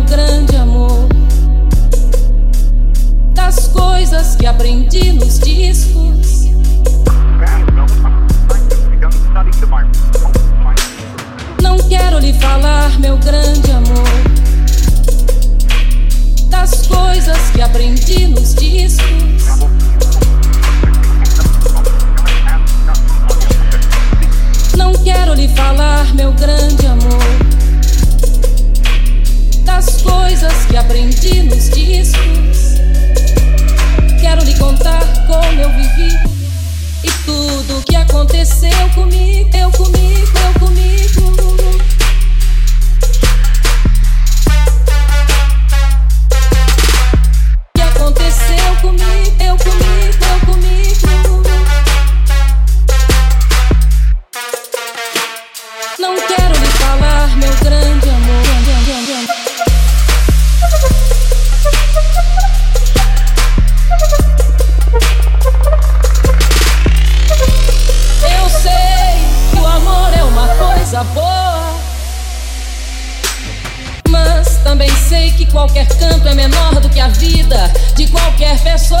meu grande amor. Das coisas que aprendi nos discos. Não quero lhe falar, meu grande amor. Das coisas que aprendi nos discos. Não quero lhe falar, meu grande amor as coisas que aprendi nos discos. Qualquer canto é menor do que a vida de qualquer pessoa.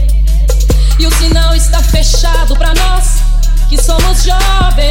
não está fechado para nós que somos jovens.